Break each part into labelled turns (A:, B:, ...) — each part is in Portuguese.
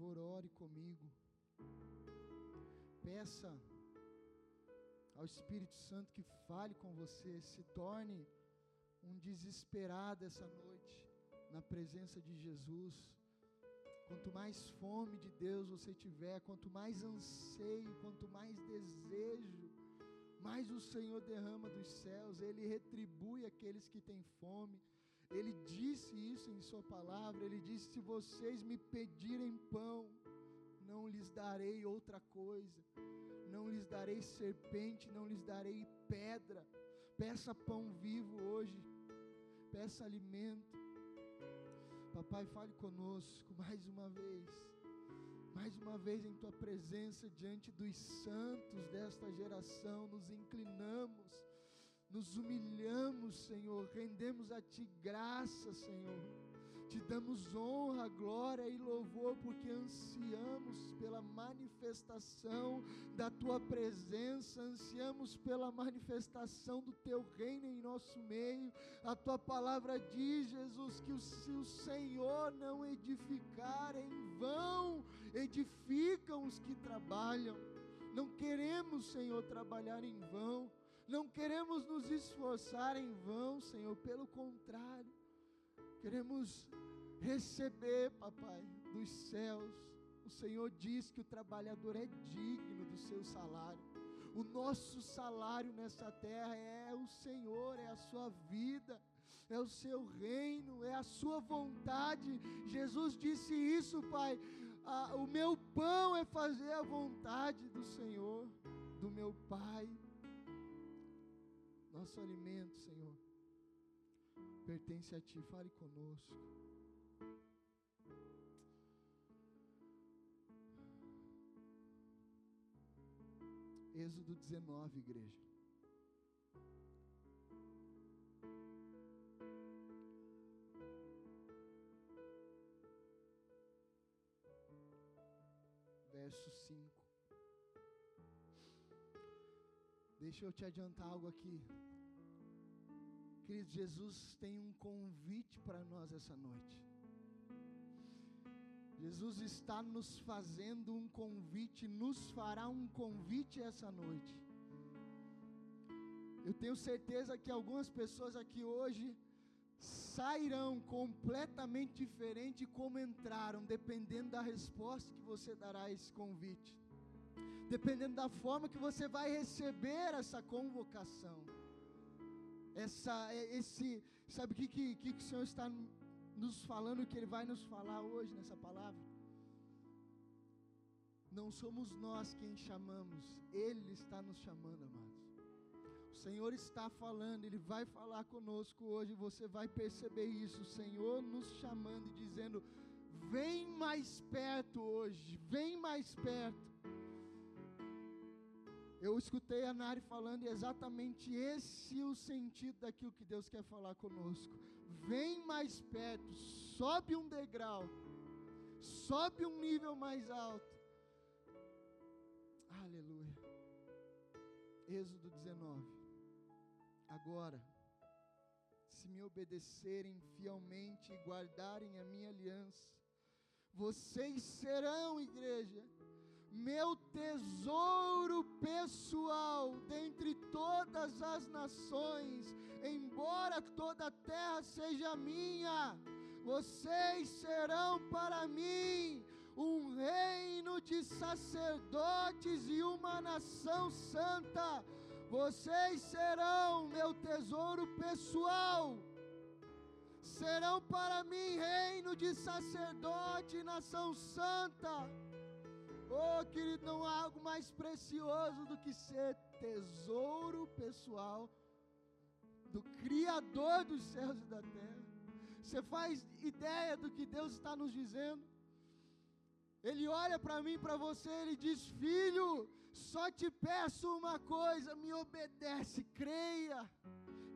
A: favor, ore comigo. Peça ao Espírito Santo que fale com você, se torne um desesperado essa noite na presença de Jesus. Quanto mais fome de Deus você tiver, quanto mais anseio, quanto mais desejo, mais o Senhor derrama dos céus, Ele retribui aqueles que têm fome. Ele disse isso em Sua palavra. Ele disse: Se vocês me pedirem pão, não lhes darei outra coisa, não lhes darei serpente, não lhes darei pedra. Peça pão vivo hoje, peça alimento. Papai, fale conosco mais uma vez, mais uma vez em tua presença diante dos santos desta geração, nos inclinamos nos humilhamos, Senhor, rendemos a Ti graça, Senhor. Te damos honra, glória e louvor, porque ansiamos pela manifestação da Tua presença, ansiamos pela manifestação do Teu reino em nosso meio. A Tua palavra diz, Jesus, que se o Senhor não edificar, em vão edificam os que trabalham. Não queremos, Senhor, trabalhar em vão não queremos nos esforçar em vão, Senhor, pelo contrário, queremos receber, papai, dos céus. O Senhor diz que o trabalhador é digno do seu salário. O nosso salário nessa terra é o Senhor, é a sua vida, é o seu reino, é a sua vontade. Jesus disse isso, Pai. Ah, o meu pão é fazer a vontade do Senhor, do meu Pai. Nosso alimento, Senhor, pertence a Ti. Fale conosco. Êxodo 19, igreja. Verso 5. Deixa eu te adiantar algo aqui. Querido, Jesus tem um convite para nós essa noite. Jesus está nos fazendo um convite, nos fará um convite essa noite. Eu tenho certeza que algumas pessoas aqui hoje sairão completamente diferente como entraram, dependendo da resposta que você dará a esse convite dependendo da forma que você vai receber essa convocação. Essa, é, esse, sabe o que, que, que o Senhor está nos falando, que Ele vai nos falar hoje nessa palavra? Não somos nós quem chamamos, Ele está nos chamando, amados. O Senhor está falando, Ele vai falar conosco hoje, você vai perceber isso. O Senhor nos chamando e dizendo: vem mais perto hoje, vem mais perto. Eu escutei a Nari falando e exatamente esse o sentido daquilo que Deus quer falar conosco. Vem mais perto, sobe um degrau, sobe um nível mais alto. Aleluia. Êxodo 19. Agora, se me obedecerem fielmente e guardarem a minha aliança, vocês serão, igreja, meu tesouro pessoal dentre todas as nações, embora toda a terra seja minha, vocês serão para mim um reino de sacerdotes e uma nação santa. Vocês serão meu tesouro pessoal. Serão para mim reino de sacerdote e nação santa. Oh, querido, não há algo mais precioso do que ser tesouro pessoal do Criador dos céus e da terra. Você faz ideia do que Deus está nos dizendo? Ele olha para mim, para você, ele diz: Filho, só te peço uma coisa, me obedece, creia.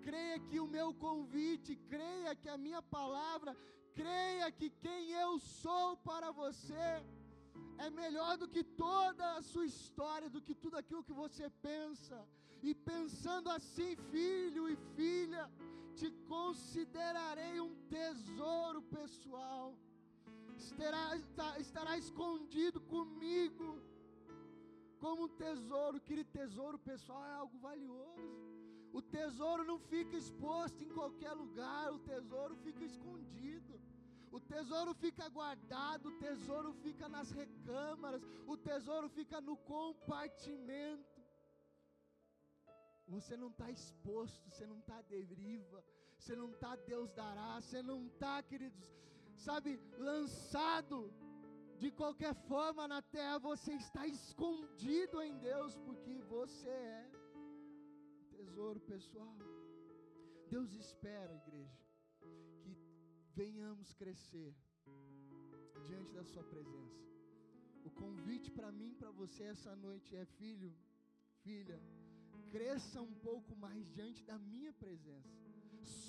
A: Creia que o meu convite, creia que a minha palavra, creia que quem eu sou para você é melhor do que toda a sua história, do que tudo aquilo que você pensa. E pensando assim, filho e filha, te considerarei um tesouro pessoal. estará, estará escondido comigo como um tesouro. Querido, tesouro pessoal é algo valioso. O tesouro não fica exposto em qualquer lugar, o tesouro fica escondido. O tesouro fica guardado, o tesouro fica nas recâmaras, o tesouro fica no compartimento. Você não está exposto, você não está à deriva, você não está Deus dará, você não está, queridos, sabe, lançado de qualquer forma na terra, você está escondido em Deus, porque você é tesouro pessoal. Deus espera, igreja, venhamos crescer diante da Sua presença. O convite para mim, para você essa noite é: filho, filha, cresça um pouco mais diante da minha presença.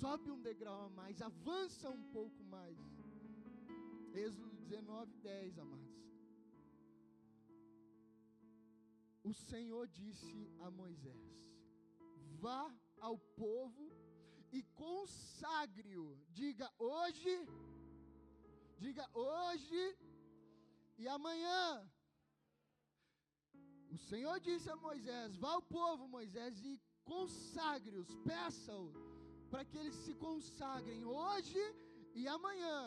A: Sobe um degrau a mais, avança um pouco mais. Êxodo 19, 10, amados. O Senhor disse a Moisés: Vá ao povo e consagre-o. Diga hoje, diga hoje e amanhã o Senhor disse a Moisés: Vá ao povo, Moisés, e consagre-os, peça-o, para que eles se consagrem hoje e amanhã.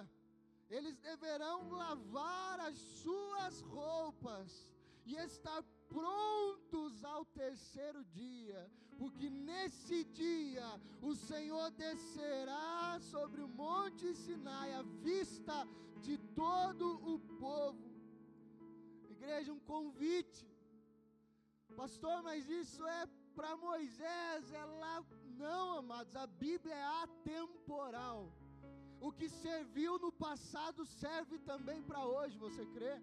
A: Eles deverão lavar as suas roupas e estar prontos ao terceiro dia, porque nesse dia o Senhor descerá sobre o monte Sinai à vista de todo o povo. Igreja, um convite Pastor, mas isso é para Moisés, é lá. Não, amados, a Bíblia é atemporal. O que serviu no passado serve também para hoje, você crê?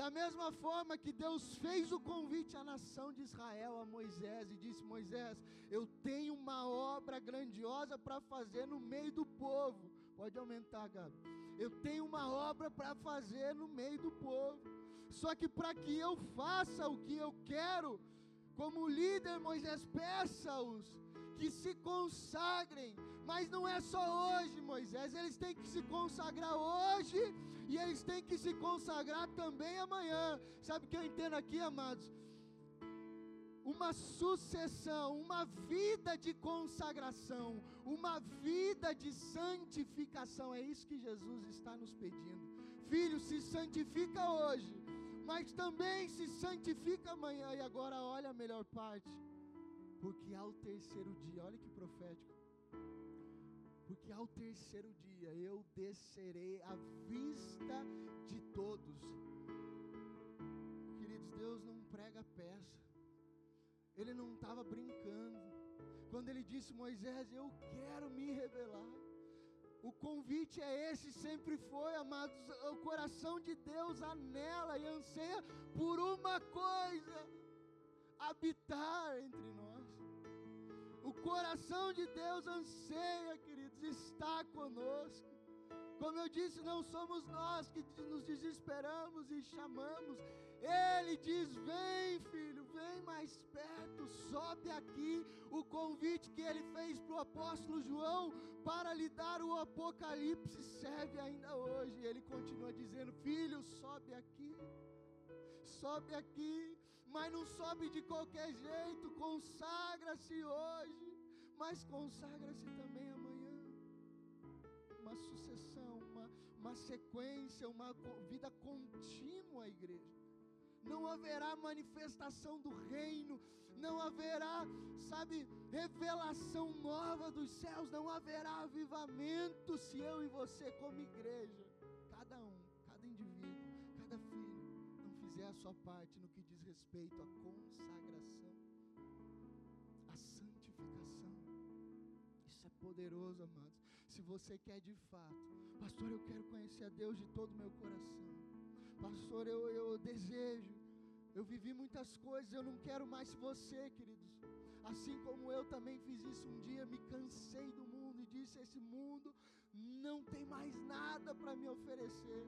A: Da mesma forma que Deus fez o convite à nação de Israel, a Moisés, e disse: Moisés, eu tenho uma obra grandiosa para fazer no meio do povo. Pode aumentar, Gabi. Eu tenho uma obra para fazer no meio do povo. Só que para que eu faça o que eu quero, como líder, Moisés, peça-os que se consagrem, mas não é só hoje, Moisés, eles têm que se consagrar hoje e eles têm que se consagrar também amanhã. Sabe o que eu entendo aqui, amados? Uma sucessão, uma vida de consagração, uma vida de santificação, é isso que Jesus está nos pedindo. Filho, se santifica hoje mas também se santifica amanhã. E agora olha a melhor parte. Porque ao terceiro dia, olha que profético. Porque ao terceiro dia eu descerei à vista de todos. Queridos, Deus não prega peça. Ele não estava brincando. Quando ele disse, Moisés, eu quero me revelar. O convite é esse, sempre foi, amados. O coração de Deus anela e anseia por uma coisa: habitar entre nós. O coração de Deus anseia, queridos, estar conosco. Como eu disse, não somos nós que nos desesperamos e chamamos. Ele diz: Vem, filho, vem mais perto, sobe aqui. O convite que ele fez para o apóstolo João para lhe dar o Apocalipse serve ainda hoje. Ele continua dizendo: Filho, sobe aqui, sobe aqui, mas não sobe de qualquer jeito. Consagra-se hoje, mas consagra-se também amanhã uma sucessão, uma, uma sequência, uma vida contínua, igreja. Não haverá manifestação do reino, não haverá, sabe, revelação nova dos céus, não haverá avivamento se eu e você, como igreja, a sua parte no que diz respeito à consagração, à santificação. Isso é poderoso, amados. Se você quer de fato, pastor, eu quero conhecer a Deus de todo o meu coração. Pastor, eu, eu desejo. Eu vivi muitas coisas, eu não quero mais você, queridos. Assim como eu também fiz isso um dia, me cansei do mundo e disse: esse mundo não tem mais nada para me oferecer.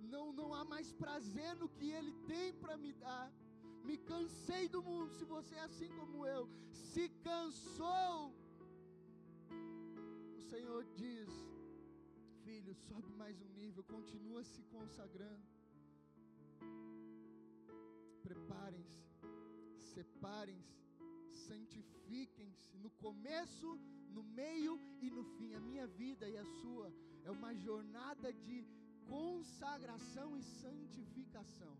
A: Não, não há mais prazer no que ele tem para me dar. Me cansei do mundo. Se você é assim como eu, se cansou, Senhor diz: filho, sobe mais um nível, continua se consagrando. Preparem-se, separem-se, santifiquem-se no começo, no meio e no fim. A minha vida e a sua é uma jornada de consagração e santificação.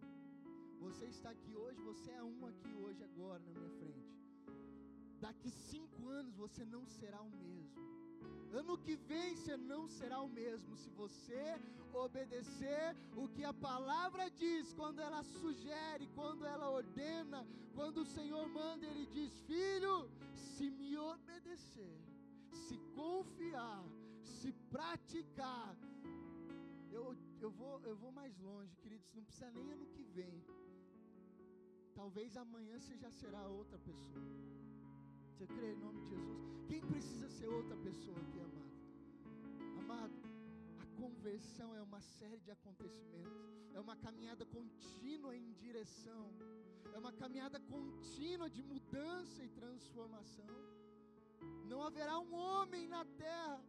A: Você está aqui hoje, você é um aqui hoje, agora, na minha frente. Daqui cinco anos você não será o mesmo. Ano que vem você não será o mesmo se você obedecer o que a palavra diz, quando ela sugere, quando ela ordena, quando o Senhor manda, Ele diz: Filho, se me obedecer, se confiar, se praticar, eu, eu, vou, eu vou mais longe, queridos, não precisa nem ano que vem. Talvez amanhã você já será outra pessoa. Você crê em nome de Jesus? Quem precisa ser outra pessoa aqui, amado? Amado, a conversão é uma série de acontecimentos, é uma caminhada contínua em direção, é uma caminhada contínua de mudança e transformação. Não haverá um homem na terra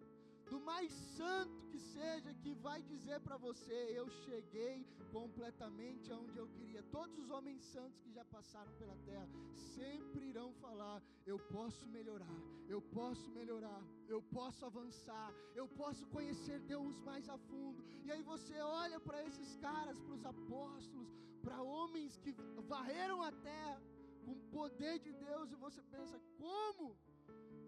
A: do mais santo que seja, que vai dizer para você: Eu cheguei completamente aonde eu queria. Todos os homens santos que já passaram pela terra sempre irão falar: Eu posso melhorar, eu posso melhorar, eu posso avançar, eu posso conhecer Deus mais a fundo. E aí você olha para esses caras, para os apóstolos, para homens que varreram a terra com o poder de Deus, e você pensa: Como?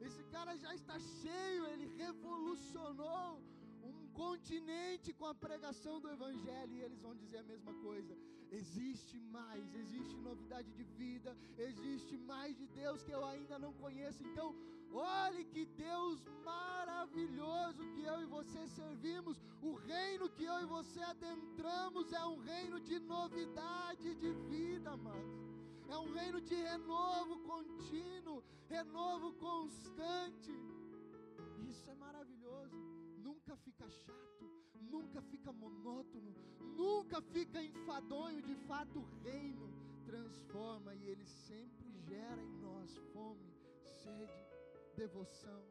A: Esse cara já está cheio, ele revolucionou um continente com a pregação do Evangelho, e eles vão dizer a mesma coisa. Existe mais, existe novidade de vida, existe mais de Deus que eu ainda não conheço. Então, olhe que Deus maravilhoso que eu e você servimos, o reino que eu e você adentramos é um reino de novidade de vida, amados é um reino de renovo contínuo, renovo constante. Isso é maravilhoso. Nunca fica chato, nunca fica monótono, nunca fica enfadonho. De fato, o reino transforma e ele sempre gera em nós fome, sede, devoção.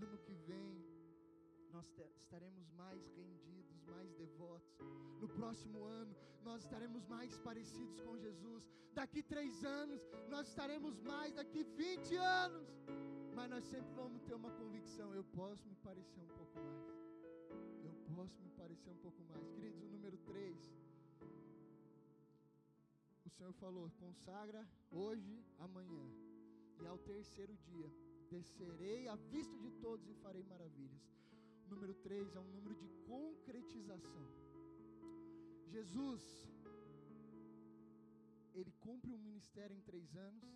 A: Ano que vem, nós estaremos mais rendidos, mais devotos. No próximo ano, nós estaremos mais parecidos com Jesus. Daqui três anos, nós estaremos mais. Daqui 20 anos. Mas nós sempre vamos ter uma convicção: eu posso me parecer um pouco mais. Eu posso me parecer um pouco mais. Queridos, o número 3. O Senhor falou: consagra hoje, amanhã. E ao terceiro dia, descerei à vista de todos e farei maravilhas número 3 é um número de concretização. Jesus, ele cumpre um ministério em três anos.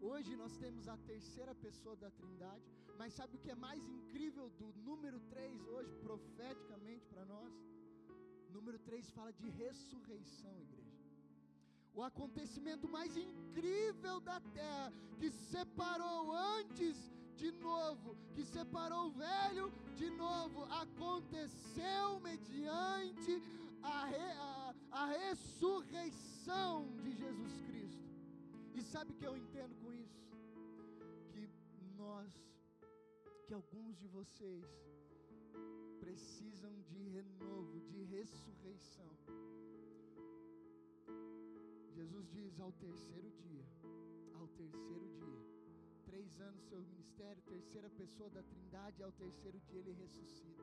A: Hoje nós temos a terceira pessoa da Trindade, mas sabe o que é mais incrível do número 3 hoje, profeticamente para nós? Número 3 fala de ressurreição, igreja. O acontecimento mais incrível da terra, que separou antes de novo, que separou o velho de novo, aconteceu mediante a, re, a, a ressurreição de Jesus Cristo. E sabe o que eu entendo com isso? Que nós, que alguns de vocês precisam de renovo, de ressurreição. Jesus diz ao terceiro dia, ao terceiro dia, três anos seu ministério, terceira pessoa da Trindade, ao terceiro dia ele ressuscita.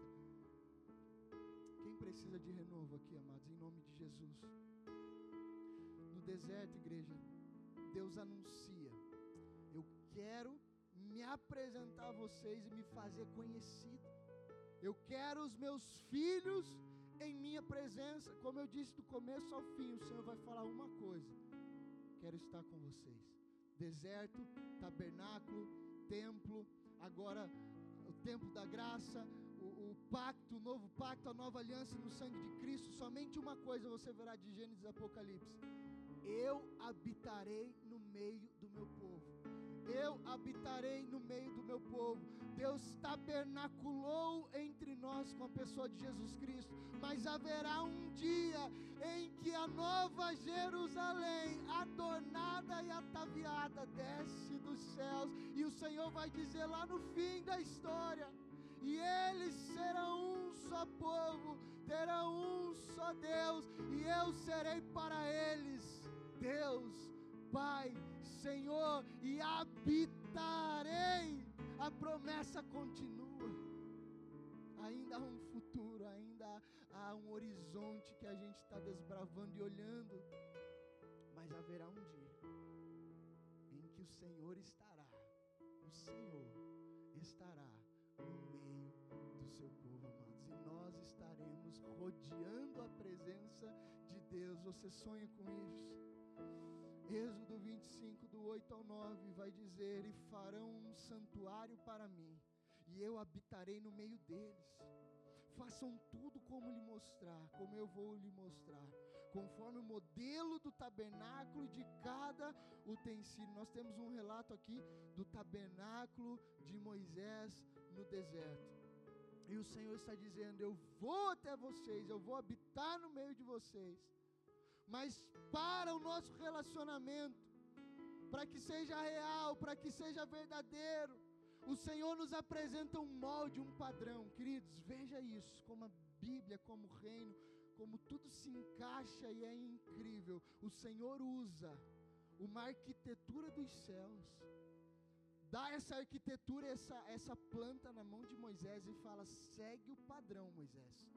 A: Quem precisa de renovo aqui, amados, em nome de Jesus? No deserto, igreja, Deus anuncia: Eu quero me apresentar a vocês e me fazer conhecido. Eu quero os meus filhos em minha presença. Como eu disse do começo ao fim, o Senhor vai falar uma coisa: Quero estar com vocês deserto, tabernáculo, templo, agora o tempo da graça, o, o, pacto, o novo pacto, a nova aliança no sangue de Cristo. Somente uma coisa você verá de Gênesis e Apocalipse: eu habitarei no meio do meu povo. Eu habitarei no meio do meu povo. Deus tabernaculou entre nós com a pessoa de Jesus Cristo, mas haverá um dia em que a nova Jerusalém, adornada e ataviada, desce dos céus, e o Senhor vai dizer lá no fim da história: e eles serão um só povo, terão um só Deus, e eu serei para eles Deus, Pai, Senhor, e habitarei. A promessa continua. Ainda há um futuro, ainda há um horizonte que a gente está desbravando e olhando, mas haverá um dia em que o Senhor estará, o Senhor estará no meio do seu povo, amados, e nós estaremos rodeando a presença de Deus. Você sonha com isso? Êxodo 25, do 8 ao 9, vai dizer: E farão um santuário para mim, e eu habitarei no meio deles. Façam tudo como lhe mostrar, como eu vou lhe mostrar, conforme o modelo do tabernáculo de cada utensílio. Nós temos um relato aqui do tabernáculo de Moisés no deserto. E o Senhor está dizendo: Eu vou até vocês, eu vou habitar no meio de vocês mas para o nosso relacionamento, para que seja real, para que seja verdadeiro, o Senhor nos apresenta um molde, um padrão, queridos, veja isso, como a Bíblia, como o reino, como tudo se encaixa e é incrível. O Senhor usa uma arquitetura dos céus, dá essa arquitetura, essa, essa planta na mão de Moisés e fala: segue o padrão, Moisés.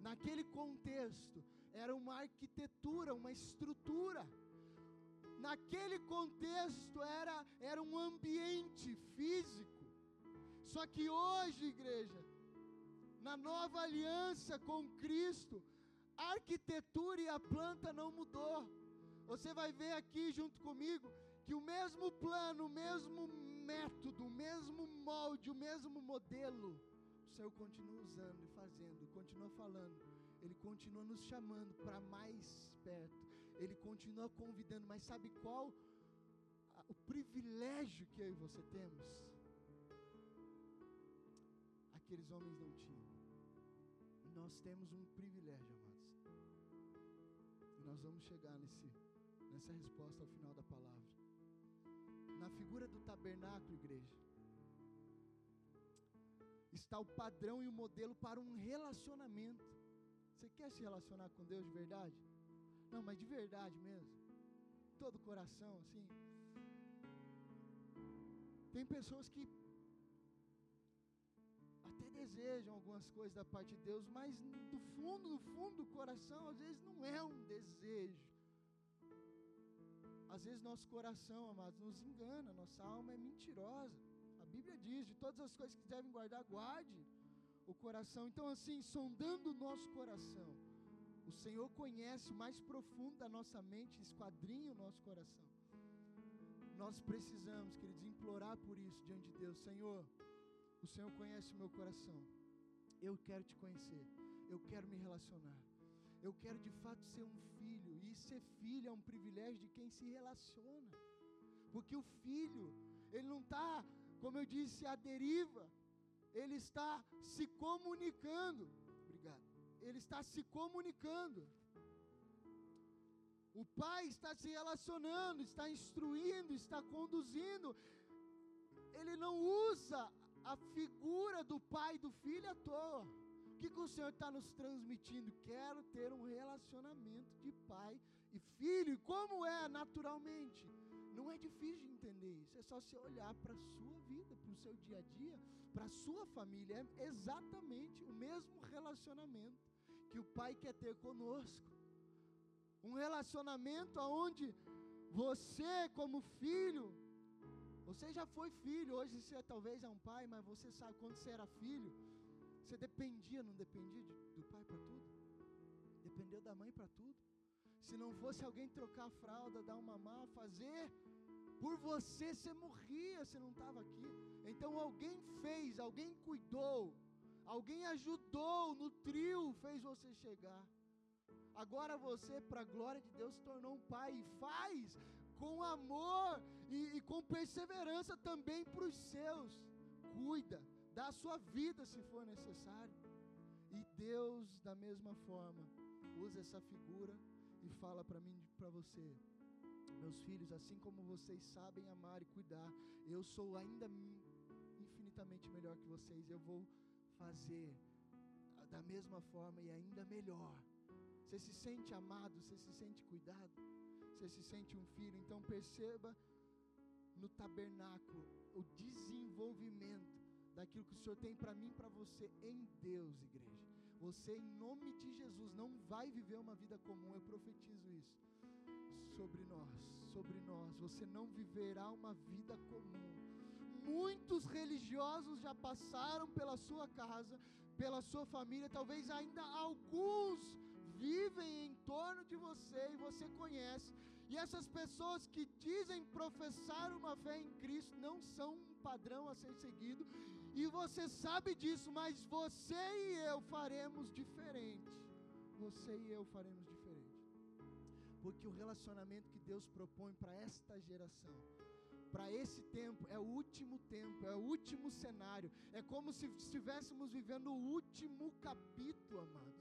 A: Naquele contexto, era uma arquitetura, uma estrutura. Naquele contexto, era, era um ambiente físico. Só que hoje, igreja, na nova aliança com Cristo, a arquitetura e a planta não mudou. Você vai ver aqui junto comigo que o mesmo plano, o mesmo método, o mesmo molde, o mesmo modelo, o Senhor continua usando e fazendo, continua falando, Ele continua nos chamando para mais perto, Ele continua convidando, mas sabe qual o privilégio que eu e você temos? Aqueles homens não tinham. Nós temos um privilégio, amados. E nós vamos chegar nesse, nessa resposta ao final da palavra. Na figura do tabernáculo, igreja, está o padrão e o modelo para um relacionamento. Você quer se relacionar com Deus de verdade? Não, mas de verdade mesmo. Todo coração, assim. Tem pessoas que até desejam algumas coisas da parte de Deus, mas do fundo, do fundo do coração, às vezes não é um desejo. Às vezes nosso coração, amados, nos engana, nossa alma é mentirosa. Bíblia diz: de todas as coisas que devem guardar, guarde o coração. Então, assim, sondando o nosso coração, o Senhor conhece o mais profundo da nossa mente, esquadrinha o nosso coração. Nós precisamos, queridos, implorar por isso diante de Deus: Senhor, o Senhor conhece o meu coração. Eu quero te conhecer. Eu quero me relacionar. Eu quero de fato ser um filho. E ser filho é um privilégio de quem se relaciona. Porque o filho, ele não está como eu disse, a deriva, ele está se comunicando. Obrigado. Ele está se comunicando. O pai está se relacionando, está instruindo, está conduzindo. Ele não usa a figura do pai e do filho à toa. O que, que o Senhor está nos transmitindo? Quero ter um relacionamento de pai e filho. E como é naturalmente? Não é difícil de entender isso, é só você olhar para a sua vida, para o seu dia a dia, para a sua família. É exatamente o mesmo relacionamento que o Pai quer ter conosco. Um relacionamento onde você, como filho, você já foi filho, hoje você talvez é um pai, mas você sabe quando você era filho, você dependia, não dependia de, do pai para tudo? Dependeu da mãe para tudo? Se não fosse alguém trocar a fralda, dar uma mamar, fazer, por você você morria, você não estava aqui. Então alguém fez, alguém cuidou, alguém ajudou, nutriu, fez você chegar. Agora você, para a glória de Deus, se tornou um pai e faz com amor e, e com perseverança também para os seus. Cuida, dá sua vida se for necessário. E Deus, da mesma forma, usa essa figura e fala para mim, para você, meus filhos, assim como vocês sabem amar e cuidar, eu sou ainda infinitamente melhor que vocês. Eu vou fazer da mesma forma e ainda melhor. Você se sente amado, você se sente cuidado, você se sente um filho. Então perceba no tabernáculo o desenvolvimento daquilo que o Senhor tem para mim para você em Deus, igreja. Você, em nome de Jesus, não vai viver uma vida comum, eu profetizo isso sobre nós, sobre nós. Você não viverá uma vida comum. Muitos religiosos já passaram pela sua casa, pela sua família, talvez ainda alguns vivem em torno de você e você conhece. E essas pessoas que dizem professar uma fé em Cristo não são um padrão a ser seguido, e você sabe disso, mas você e eu faremos diferente. Você e eu faremos diferente. Porque o relacionamento que Deus propõe para esta geração para esse tempo, é o último tempo, é o último cenário, é como se estivéssemos vivendo o último capítulo, amados.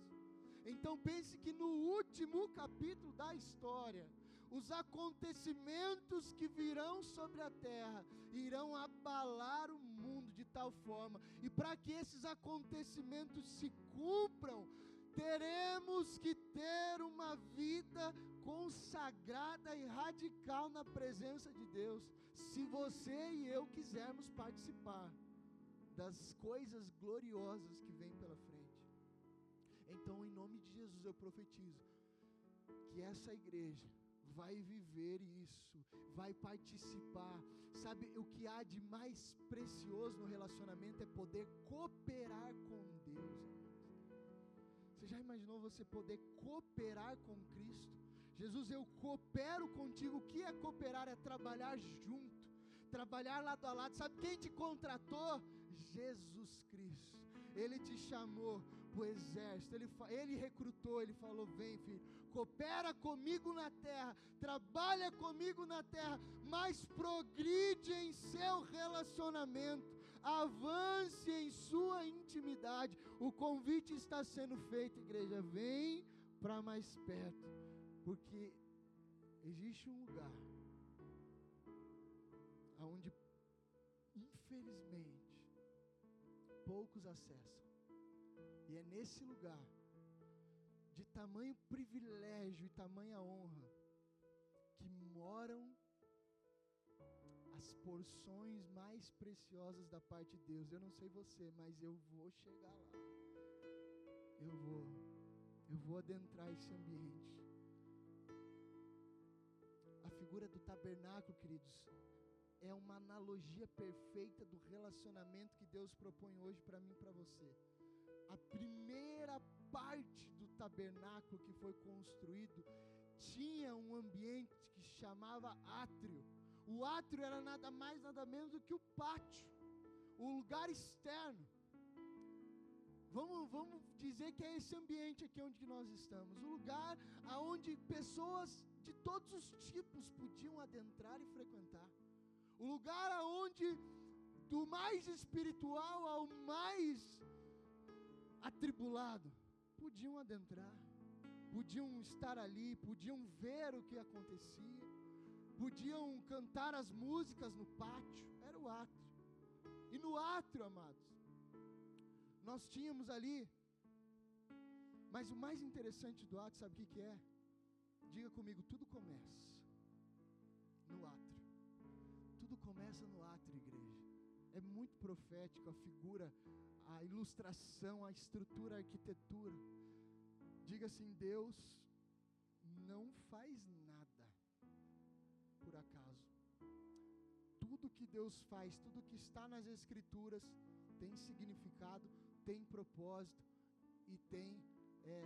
A: Então pense que no último capítulo da história, os acontecimentos que virão sobre a terra irão abalar o mundo de tal forma, e para que esses acontecimentos se cumpram, teremos que ter uma vida consagrada e radical na presença de Deus, se você e eu quisermos participar das coisas gloriosas que vêm pela frente. Então, em nome de Jesus, eu profetizo que essa igreja vai viver isso, vai participar. Sabe o que há de mais precioso no relacionamento é poder cooperar com Deus. Você já imaginou você poder cooperar com Cristo? Jesus, eu coopero contigo. O que é cooperar? É trabalhar junto, trabalhar lado a lado. Sabe quem te contratou? Jesus Cristo. Ele te chamou para o exército, ele, ele recrutou, ele falou: Vem, filho, coopera comigo na terra, trabalha comigo na terra, mas progride em seu relacionamento, avance em sua intimidade. O convite está sendo feito, igreja, vem para mais perto, porque existe um lugar onde, infelizmente, poucos acessam. E é nesse lugar, de tamanho privilégio e tamanha honra, que moram as porções mais preciosas da parte de Deus. Eu não sei você, mas eu vou chegar lá. Eu vou, eu vou adentrar esse ambiente. Figura do tabernáculo, queridos, é uma analogia perfeita do relacionamento que Deus propõe hoje para mim e para você. A primeira parte do tabernáculo que foi construído tinha um ambiente que chamava átrio. O átrio era nada mais, nada menos do que o pátio, o lugar externo. Vamos, vamos dizer que é esse ambiente aqui onde nós estamos, o lugar aonde pessoas de todos os tipos podiam adentrar e frequentar o lugar aonde do mais espiritual ao mais atribulado podiam adentrar, podiam estar ali, podiam ver o que acontecia, podiam cantar as músicas no pátio, era o átrio. E no átrio, amados, nós tínhamos ali, mas o mais interessante do átrio, sabe o que, que é? Diga comigo, tudo começa no átrio. Tudo começa no átrio, igreja. É muito profético a figura, a ilustração, a estrutura, a arquitetura. Diga assim: Deus não faz nada por acaso. Tudo que Deus faz, tudo que está nas Escrituras, tem significado, tem propósito e tem é,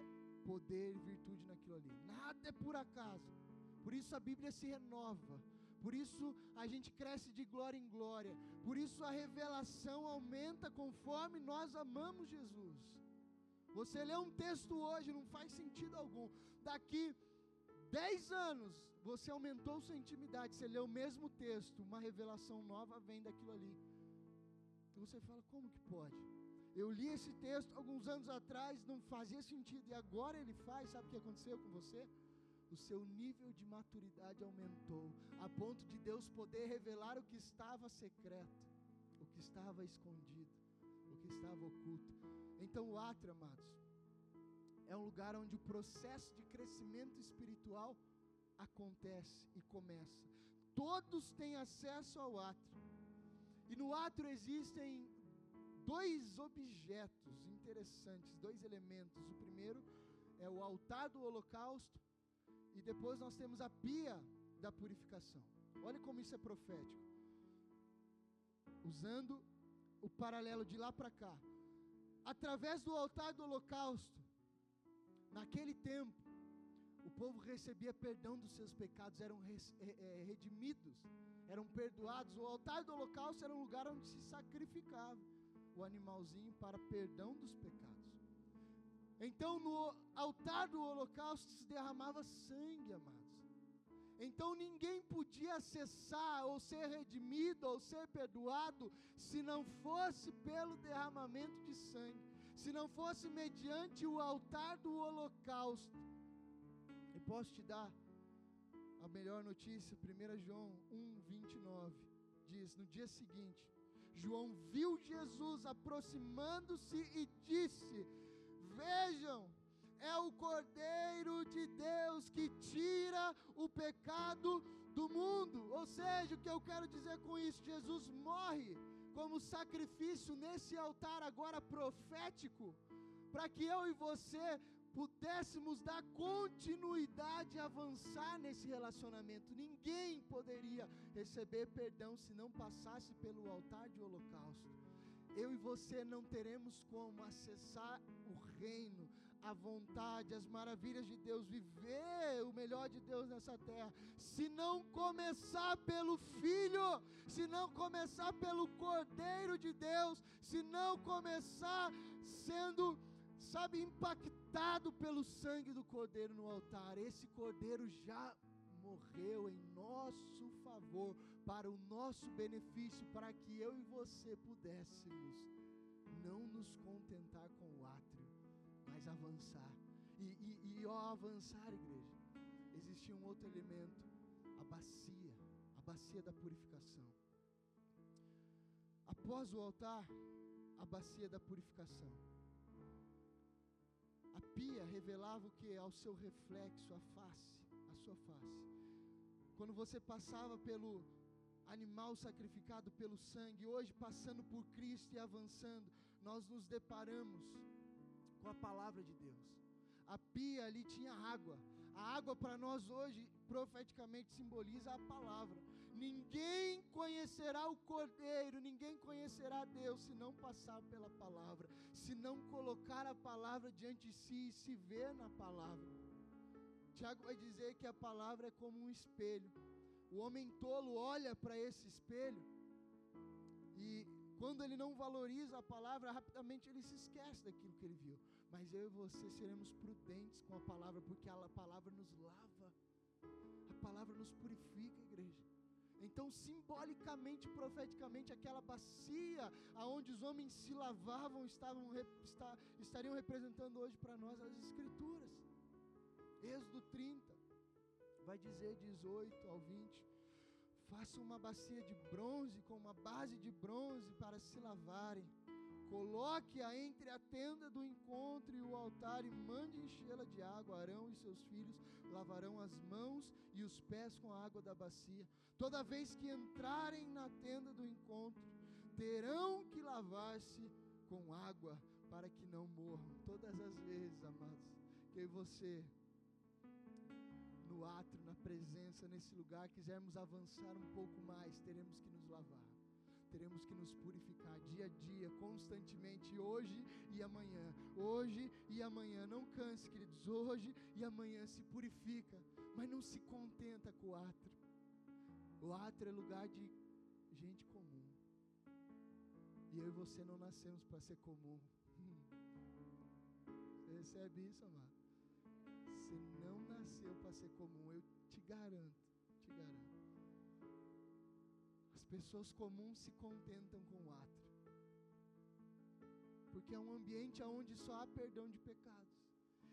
A: poder e virtude naquilo ali. Nada é por acaso. Por isso a Bíblia se renova por isso a gente cresce de glória em glória, por isso a revelação aumenta conforme nós amamos Jesus. Você lê um texto hoje, não faz sentido algum. Daqui 10 anos, você aumentou sua intimidade, você lê o mesmo texto, uma revelação nova vem daquilo ali. E você fala: como que pode? Eu li esse texto alguns anos atrás, não fazia sentido, e agora ele faz. Sabe o que aconteceu com você? o seu nível de maturidade aumentou, a ponto de Deus poder revelar o que estava secreto, o que estava escondido, o que estava oculto. Então, o átrio, amados, é um lugar onde o processo de crescimento espiritual acontece e começa. Todos têm acesso ao átrio. E no átrio existem dois objetos interessantes, dois elementos. O primeiro é o altar do holocausto, e depois nós temos a pia da purificação. Olha como isso é profético. Usando o paralelo de lá para cá. Através do altar do holocausto, naquele tempo, o povo recebia perdão dos seus pecados, eram é, redimidos, eram perdoados. O altar do holocausto era um lugar onde se sacrificava o animalzinho para perdão dos pecados. Então, no altar do holocausto se derramava sangue, amados. Então ninguém podia acessar ou ser redimido ou ser perdoado se não fosse pelo derramamento de sangue, se não fosse mediante o altar do holocausto. E posso te dar a melhor notícia, 1 João 1:29 diz: No dia seguinte, João viu Jesus aproximando-se e disse: Vejam, é o Cordeiro de Deus que tira o pecado do mundo. Ou seja, o que eu quero dizer com isso? Jesus morre como sacrifício nesse altar agora profético, para que eu e você pudéssemos dar continuidade e avançar nesse relacionamento. Ninguém poderia receber perdão se não passasse pelo altar de holocausto. Eu e você não teremos como acessar o reino, a vontade, as maravilhas de Deus, viver o melhor de Deus nessa terra, se não começar pelo Filho, se não começar pelo Cordeiro de Deus, se não começar sendo, sabe, impactado pelo sangue do Cordeiro no altar, esse Cordeiro já morreu em nosso favor, para o nosso benefício, para que eu e você pudéssemos não nos contentar com o átrio, mas avançar. E, e, e ao avançar, igreja, existia um outro elemento, a bacia, a bacia da purificação. Após o altar, a bacia da purificação. A pia revelava o que? Ao seu reflexo, a face, a sua face. Quando você passava pelo animal sacrificado pelo sangue, hoje passando por Cristo e avançando, nós nos deparamos com a palavra de Deus. A pia ali tinha água. A água para nós hoje profeticamente simboliza a palavra. Ninguém conhecerá o Cordeiro, ninguém conhecerá Deus se não passar pela palavra, se não colocar a palavra diante de si e se ver na palavra. Tiago vai dizer que a palavra é como um espelho. O homem tolo olha para esse espelho e quando ele não valoriza a palavra, rapidamente ele se esquece daquilo que ele viu. Mas eu e você seremos prudentes com a palavra, porque a palavra nos lava, a palavra nos purifica, igreja. Então, simbolicamente, profeticamente, aquela bacia aonde os homens se lavavam estavam, estariam representando hoje para nós as Escrituras. Êxodo 30, vai dizer 18 ao 20. Faça uma bacia de bronze com uma base de bronze para se lavarem. Coloque-a entre a tenda do encontro e o altar e mande enchê-la de água. Arão e seus filhos lavarão as mãos e os pés com a água da bacia. Toda vez que entrarem na tenda do encontro, terão que lavar-se com água para que não morram. Todas as vezes, amados, que você no átrio, na presença, nesse lugar, quisermos avançar um pouco mais, teremos que nos lavar, teremos que nos purificar dia a dia, constantemente, hoje e amanhã, hoje e amanhã. Não canse, queridos, hoje e amanhã se purifica, mas não se contenta com o átrio. O átrio é lugar de gente comum. E eu e você não nascemos para ser comum. Você recebe isso, amado? Você não nasceu para ser comum, eu te garanto, te garanto. As pessoas comuns se contentam com o átrio. Porque é um ambiente onde só há perdão de pecados.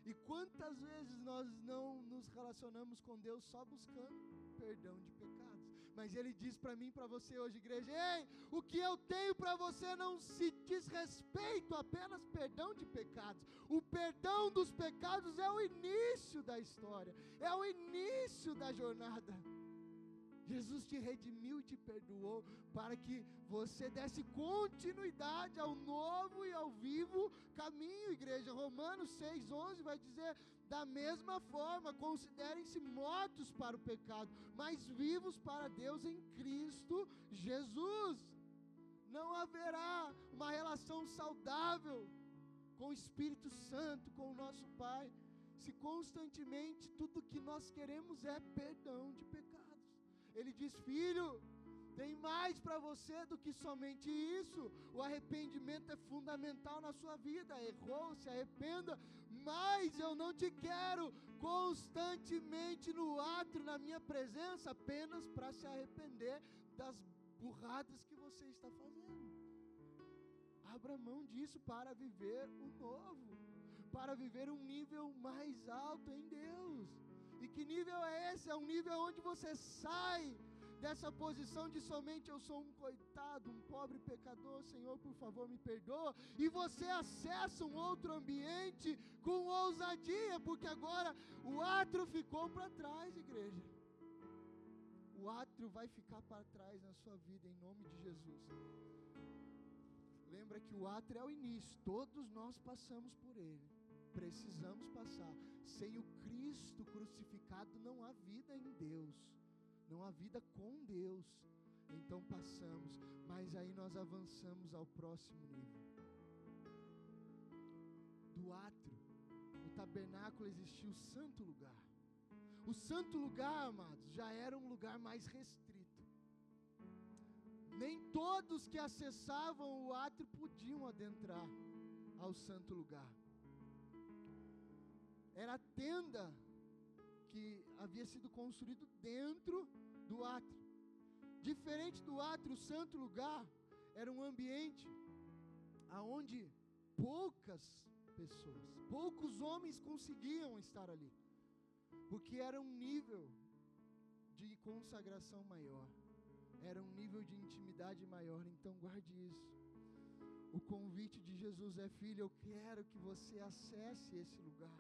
A: E quantas vezes nós não nos relacionamos relacionamos com Deus só buscando perdão de pecados. Mas Ele diz para mim, para você hoje, igreja: ei, o que eu tenho para você não se diz respeito apenas perdão de pecados. O perdão dos pecados é o início da história, é o início da jornada. Jesus te redimiu e te perdoou para que você desse continuidade ao novo e ao vivo caminho, igreja. Romanos 6,11 vai dizer: da mesma forma, considerem-se mortos para o pecado, mas vivos para Deus em Cristo Jesus. Não haverá uma relação saudável com o Espírito Santo, com o nosso Pai, se constantemente tudo que nós queremos é perdão de pecado. Ele diz: Filho, tem mais para você do que somente isso. O arrependimento é fundamental na sua vida. Errou, se arrependa, mas eu não te quero constantemente no ato, na minha presença, apenas para se arrepender das burradas que você está fazendo. Abra mão disso para viver o novo, para viver um nível mais alto em Deus. E que nível é esse? É um nível onde você sai dessa posição de somente eu sou um coitado, um pobre pecador, Senhor, por favor, me perdoa, e você acessa um outro ambiente com ousadia, porque agora o atro ficou para trás, igreja. O atro vai ficar para trás na sua vida em nome de Jesus. Lembra que o atro é o início, todos nós passamos por ele precisamos passar. Sem o Cristo crucificado não há vida em Deus, não há vida com Deus. Então passamos, mas aí nós avançamos ao próximo nível. Do átrio, no tabernáculo existia o santo lugar. O santo lugar, amados, já era um lugar mais restrito. Nem todos que acessavam o átrio podiam adentrar ao santo lugar era a tenda que havia sido construído dentro do átrio. Diferente do átrio, o santo lugar era um ambiente aonde poucas pessoas, poucos homens conseguiam estar ali, porque era um nível de consagração maior, era um nível de intimidade maior. Então guarde isso. O convite de Jesus é: filho, eu quero que você acesse esse lugar.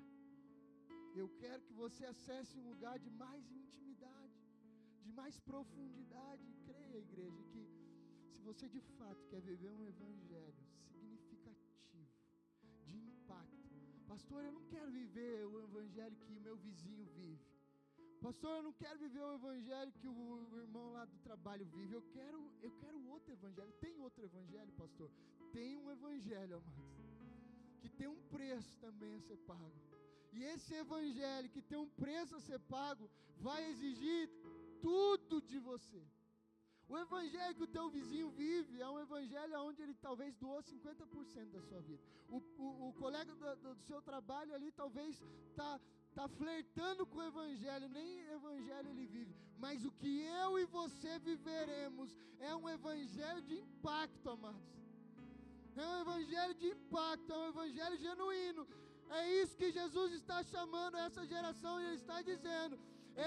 A: Eu quero que você acesse um lugar de mais intimidade, de mais profundidade. Creia, igreja, que se você de fato quer viver um evangelho significativo, de impacto, pastor, eu não quero viver o evangelho que meu vizinho vive. Pastor, eu não quero viver o evangelho que o irmão lá do trabalho vive. Eu quero, eu quero outro evangelho. Tem outro evangelho, pastor? Tem um evangelho, amados, que tem um preço também a ser pago. E esse evangelho que tem um preço a ser pago, vai exigir tudo de você. O evangelho que o teu vizinho vive é um evangelho onde ele talvez doou 50% da sua vida. O, o, o colega do, do, seu trabalho ali talvez está tá flertando com o evangelho, nem evangelho ele vive. Mas o que eu e você viveremos é um evangelho de impacto, amados. É um evangelho de impacto, é um evangelho genuíno. É isso que Jesus está chamando essa geração e Ele está dizendo: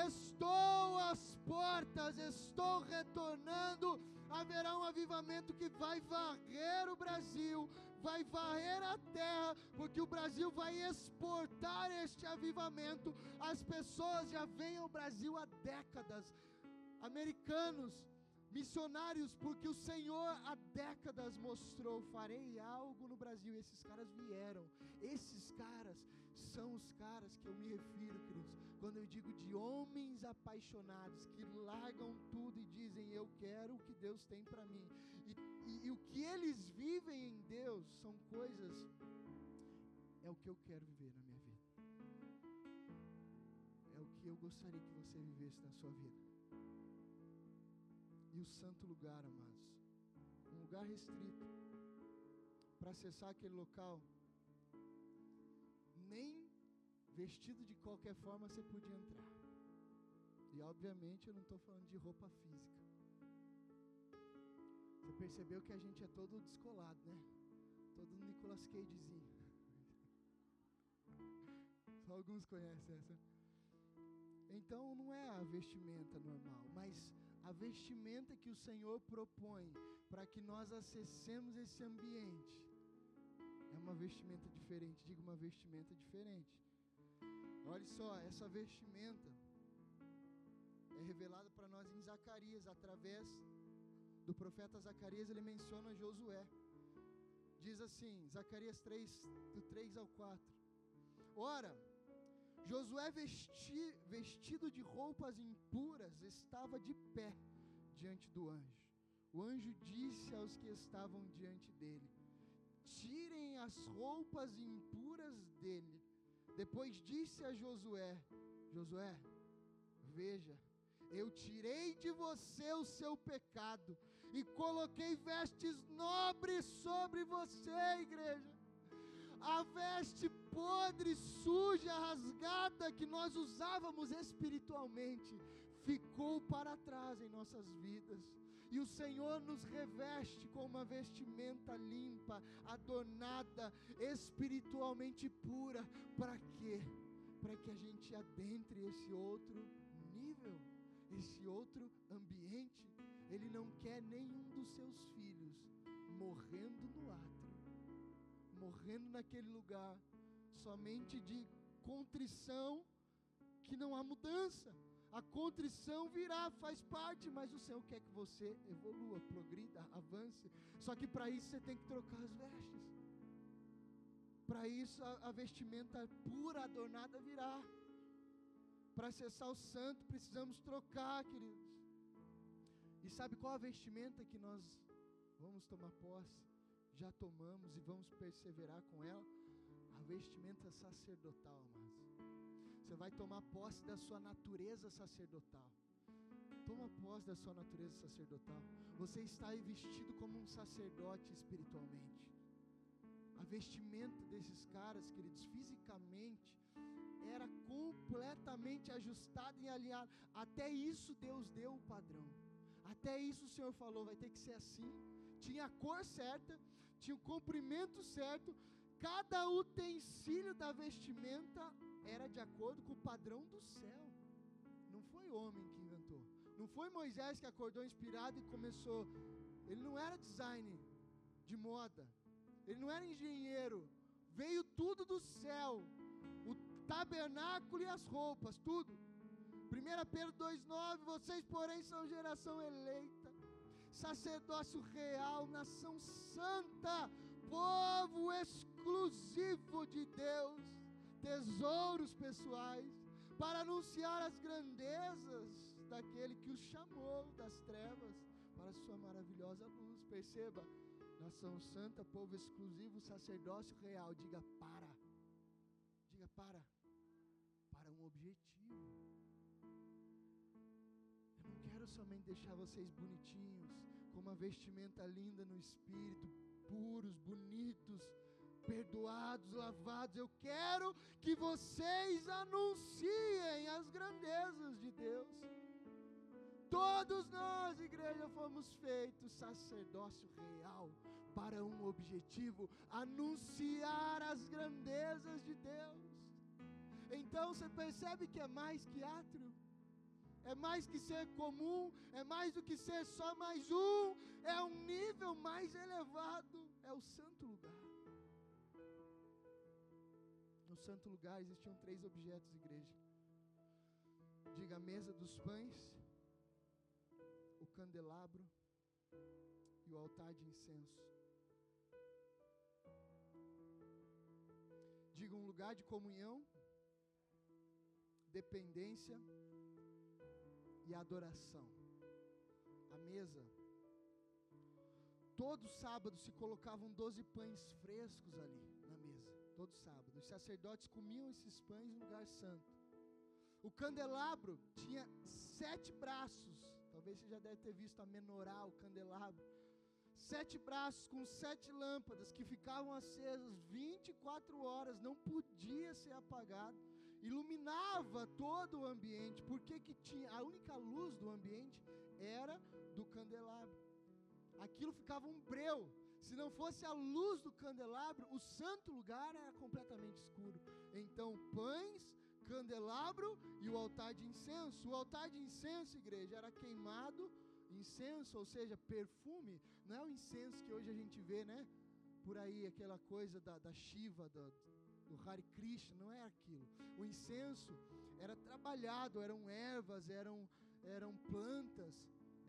A: Estou às portas, estou retornando. Haverá um avivamento que vai varrer o Brasil, vai varrer a terra, porque o Brasil vai exportar este avivamento. As pessoas já vêm ao Brasil há décadas. Americanos, missionários, porque o Senhor há décadas mostrou: farei algo no Brasil. E esses caras vieram. Esses caras são os caras que eu me refiro, queridos, quando eu digo de homens apaixonados que largam tudo e dizem: Eu quero o que Deus tem para mim. E, e, e o que eles vivem em Deus são coisas, é o que eu quero viver na minha vida. É o que eu gostaria que você vivesse na sua vida e o santo lugar, amados. Um lugar restrito. Para acessar aquele local, nem vestido de qualquer forma você podia entrar. E obviamente eu não estou falando de roupa física. Você percebeu que a gente é todo descolado, né? Todo Nicolas Cagezinho. Só alguns conhecem essa. então não é a vestimenta normal, mas a vestimenta que o Senhor propõe para que nós acessemos esse ambiente é uma vestimenta diferente. Diga uma vestimenta diferente. Olha só, essa vestimenta é revelada para nós em Zacarias, através do profeta Zacarias, ele menciona Josué. Diz assim, Zacarias 3, do 3 ao 4. Ora, Josué vesti, vestido de roupas impuras estava de pé diante do anjo. O anjo disse aos que estavam diante dele: Tirem as roupas impuras dele. Depois disse a Josué: Josué, veja, eu tirei de você o seu pecado e coloquei vestes nobres sobre você, igreja a veste podre, suja, rasgada que nós usávamos espiritualmente, ficou para trás em nossas vidas. E o Senhor nos reveste com uma vestimenta limpa, adornada, espiritualmente pura. Para quê? Para que a gente adentre esse outro nível, esse outro ambiente. Ele não quer nenhum dos seus filhos morrendo no ato morrendo naquele lugar, somente de contrição, que não há mudança. A contrição virá, faz parte, mas o Senhor quer que você evolua, progrida, avance. Só que para isso você tem que trocar as vestes. Para isso a, a vestimenta pura, adornada virá. Para acessar o santo, precisamos trocar, queridos. E sabe qual a vestimenta que nós vamos tomar posse? já tomamos e vamos perseverar com ela, vestimenta sacerdotal, amados. Você vai tomar posse da sua natureza sacerdotal. Toma posse da sua natureza sacerdotal. Você está aí vestido como um sacerdote espiritualmente. A vestimenta desses caras, queridos, fisicamente, era completamente ajustada e alinhada. Até isso Deus deu o padrão. Até isso o Senhor falou, vai ter que ser assim tinha a cor certa, tinha o comprimento certo, cada utensílio da vestimenta era de acordo com o padrão do céu. Não foi homem que inventou. Não foi Moisés que acordou inspirado e começou. Ele não era design de moda. Ele não era engenheiro. Veio tudo do céu. O tabernáculo e as roupas, tudo. 1 Pedro 2,9: Vocês, porém, são geração eleita sacerdócio real, nação santa, povo exclusivo de Deus, tesouros pessoais, para anunciar as grandezas daquele que os chamou das trevas para sua maravilhosa luz. Perceba, nação santa, povo exclusivo, sacerdócio real. Diga para. Diga para. Para um objetivo. Eu não quero somente deixar vocês bonitinhos, com uma vestimenta linda no espírito, puros, bonitos, perdoados, lavados. Eu quero que vocês anunciem as grandezas de Deus. Todos nós, igreja, fomos feitos sacerdócio real para um objetivo: anunciar as grandezas de Deus. Então você percebe que é mais que átrio é mais que ser comum, é mais do que ser só mais um, é um nível mais elevado, é o santo lugar. No santo lugar existiam três objetos, igreja. Diga a mesa dos pães, o candelabro e o altar de incenso. Diga um lugar de comunhão, dependência e adoração. A mesa. Todo sábado se colocavam doze pães frescos ali. Todo sábado. Os sacerdotes comiam esses pães no lugar santo. O candelabro tinha sete braços. Talvez você já deve ter visto a menorá, o candelabro. Sete braços com sete lâmpadas que ficavam acesas 24 horas, não podia ser apagado iluminava todo o ambiente, porque que tinha a única luz do ambiente era do candelabro. Aquilo ficava um breu. Se não fosse a luz do candelabro, o santo lugar era completamente escuro. Então, pães, candelabro e o altar de incenso. O altar de incenso, igreja, era queimado incenso, ou seja, perfume. Não é o incenso que hoje a gente vê, né? Por aí, aquela coisa da, da Shiva, do, do Hare Krishna, não é aquilo. O incenso era trabalhado, eram ervas, eram, eram plantas,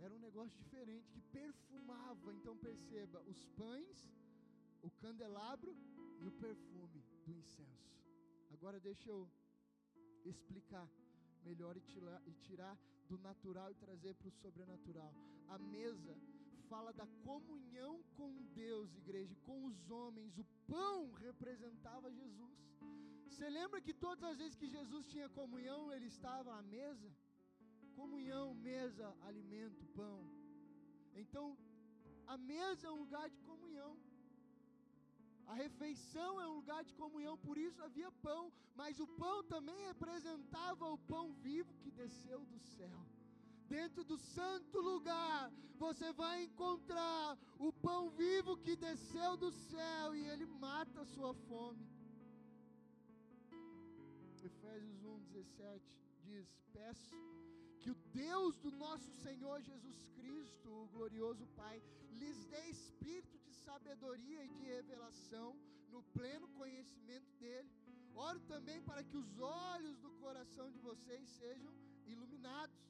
A: era um negócio diferente que perfumava. Então perceba, os pães, o candelabro e o perfume do incenso. Agora deixa eu explicar melhor e tirar, e tirar do natural e trazer para o sobrenatural. A mesa fala da comunhão com Deus, igreja, com os homens. O pão representava Jesus. Você lembra que todas as vezes que Jesus tinha comunhão, ele estava à mesa? Comunhão, mesa, alimento, pão. Então, a mesa é um lugar de comunhão. A refeição é um lugar de comunhão, por isso havia pão, mas o pão também representava o pão vivo que desceu do céu. Dentro do santo lugar, você vai encontrar o pão vivo que desceu do céu e ele mata a sua fome. Efésios 1:17 diz: Peço que o Deus do nosso Senhor Jesus Cristo, o glorioso Pai, lhes dê espírito de sabedoria e de revelação no pleno conhecimento dele. Oro também para que os olhos do coração de vocês sejam iluminados,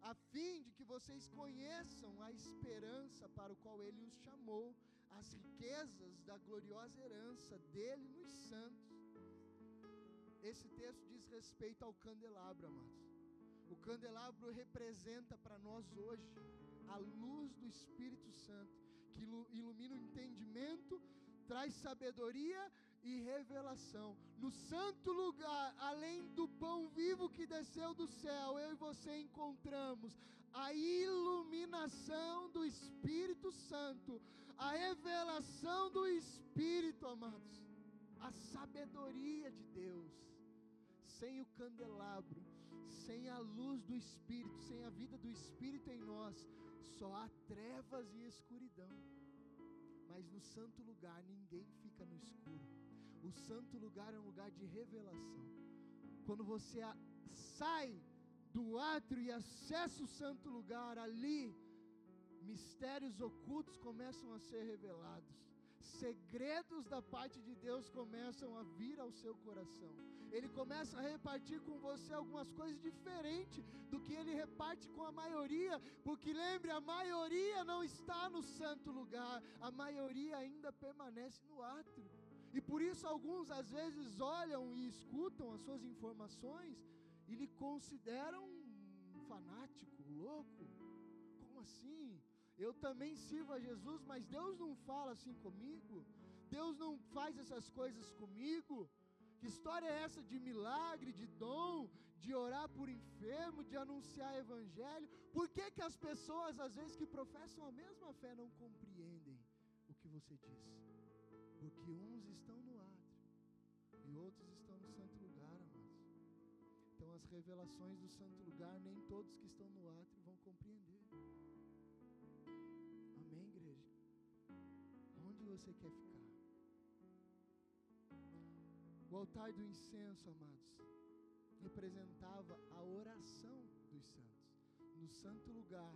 A: a fim de que vocês conheçam a esperança para o qual ele os chamou, as riquezas da gloriosa herança dele nos santos. Esse texto diz respeito ao candelabro, amados. O candelabro representa para nós hoje a luz do Espírito Santo, que ilumina o entendimento, traz sabedoria e revelação. No santo lugar, além do pão vivo que desceu do céu, eu e você encontramos a iluminação do Espírito Santo, a revelação do Espírito, amados, a sabedoria de Deus sem o candelabro, sem a luz do Espírito, sem a vida do Espírito em nós, só há trevas e escuridão. Mas no santo lugar ninguém fica no escuro. O santo lugar é um lugar de revelação. Quando você sai do átrio e acessa o santo lugar, ali mistérios ocultos começam a ser revelados segredos da parte de Deus começam a vir ao seu coração. Ele começa a repartir com você algumas coisas diferentes do que ele reparte com a maioria, porque lembre, a maioria não está no santo lugar, a maioria ainda permanece no átrio. E por isso alguns às vezes olham e escutam as suas informações e lhe consideram um fanático, louco. Como assim? Eu também sirvo a Jesus, mas Deus não fala assim comigo. Deus não faz essas coisas comigo. Que história é essa de milagre, de dom, de orar por enfermo, de anunciar evangelho? Por que, que as pessoas, às vezes, que professam a mesma fé, não compreendem o que você diz? Porque uns estão no átrio e outros estão no santo lugar, amados. Então, as revelações do santo lugar, nem todos que estão no átrio vão compreender. Você quer ficar? O altar do incenso, amados, representava a oração dos santos. No santo lugar.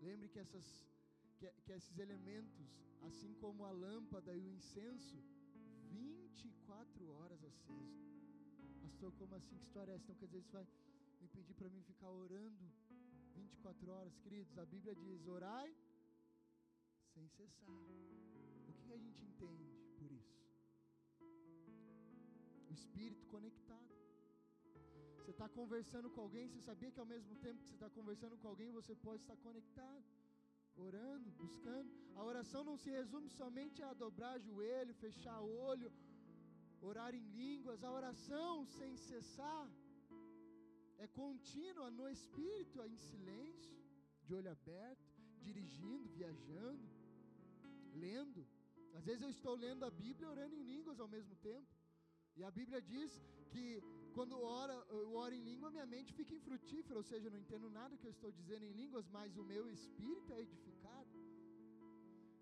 A: Lembre que, essas, que, que esses elementos, assim como a lâmpada e o incenso, 24 horas aceso. Pastor, como assim? Que história é essa? Então quer dizer, você vai me pedir para mim ficar orando 24 horas, queridos? A Bíblia diz: orai sem cessar. Que a gente entende por isso? O espírito conectado. Você está conversando com alguém, você sabia que ao mesmo tempo que você está conversando com alguém, você pode estar conectado, orando, buscando. A oração não se resume somente a dobrar joelho, fechar olho, orar em línguas. A oração sem cessar é contínua no espírito, em silêncio, de olho aberto, dirigindo, viajando, lendo. Às vezes eu estou lendo a Bíblia e orando em línguas ao mesmo tempo. E a Bíblia diz que quando ora, eu oro em língua, minha mente fica infrutífera, ou seja, eu não entendo nada que eu estou dizendo em línguas, mas o meu espírito é edificado.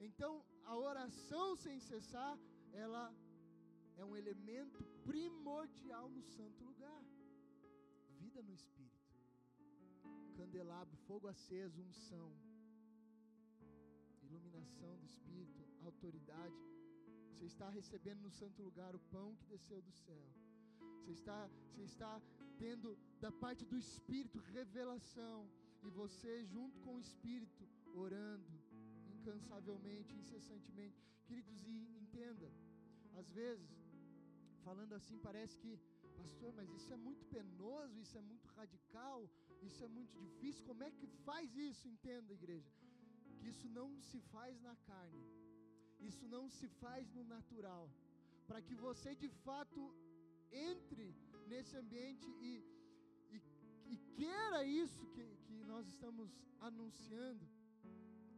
A: Então, a oração sem cessar, ela é um elemento primordial no santo lugar. vida no Espírito. Candelabro, fogo aceso, unção, iluminação do Espírito, autoridade. Você está recebendo no santo lugar o pão que desceu do céu. Você está, você está tendo da parte do Espírito revelação. E você, junto com o Espírito, orando incansavelmente, incessantemente. Queridos, e entenda, às vezes, falando assim, parece que, pastor, mas isso é muito penoso, isso é muito radical, isso é muito difícil. Como é que faz isso? Entenda, igreja, que isso não se faz na carne, isso não se faz no natural. Para que você de fato entre nesse ambiente e, e, e queira isso que, que nós estamos anunciando,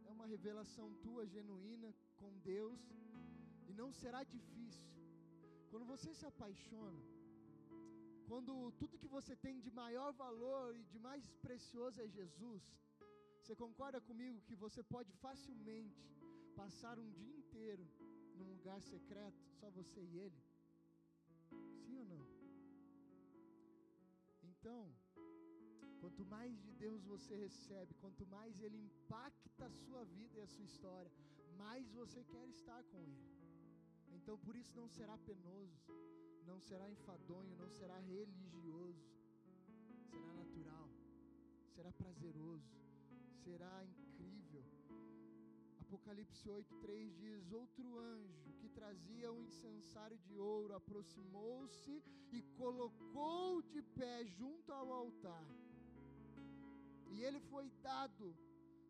A: é uma revelação tua genuína com Deus, e não será difícil. Quando você se apaixona, quando tudo que você tem de maior valor e de mais precioso é Jesus, você concorda comigo que você pode facilmente passar um dia inteiro num lugar secreto, só você e Ele? Sim ou não? Então, quanto mais de Deus você recebe, quanto mais Ele impacta a sua vida e a sua história, mais você quer estar com Ele. Então, por isso não será penoso, não será enfadonho, não será religioso, será natural, será prazeroso, será incrível. Apocalipse 8:3 diz: Outro anjo que trazia um incensário de ouro aproximou-se e colocou de pé junto ao altar. E ele foi dado,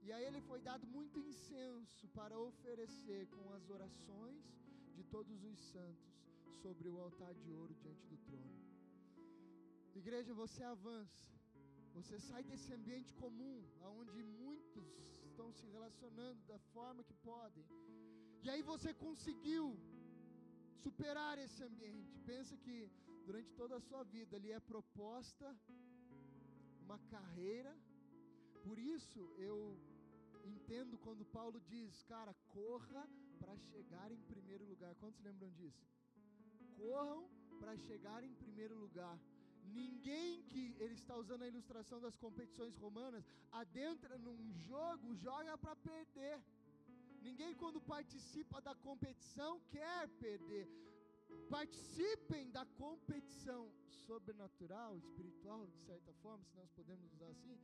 A: e a ele foi dado muito incenso para oferecer com as orações de todos os santos sobre o altar de ouro diante do trono. Igreja, você avança você sai desse ambiente comum, onde muitos estão se relacionando da forma que podem. E aí você conseguiu superar esse ambiente. Pensa que durante toda a sua vida ali é proposta uma carreira. Por isso eu entendo quando Paulo diz, cara, corra para chegar em primeiro lugar. Quantos lembram disso? Corram para chegar em primeiro lugar. Ninguém que ele está usando a ilustração das competições romanas adentra num jogo, joga para perder. Ninguém, quando participa da competição, quer perder. Participem da competição sobrenatural, espiritual, de certa forma, se nós podemos usar assim,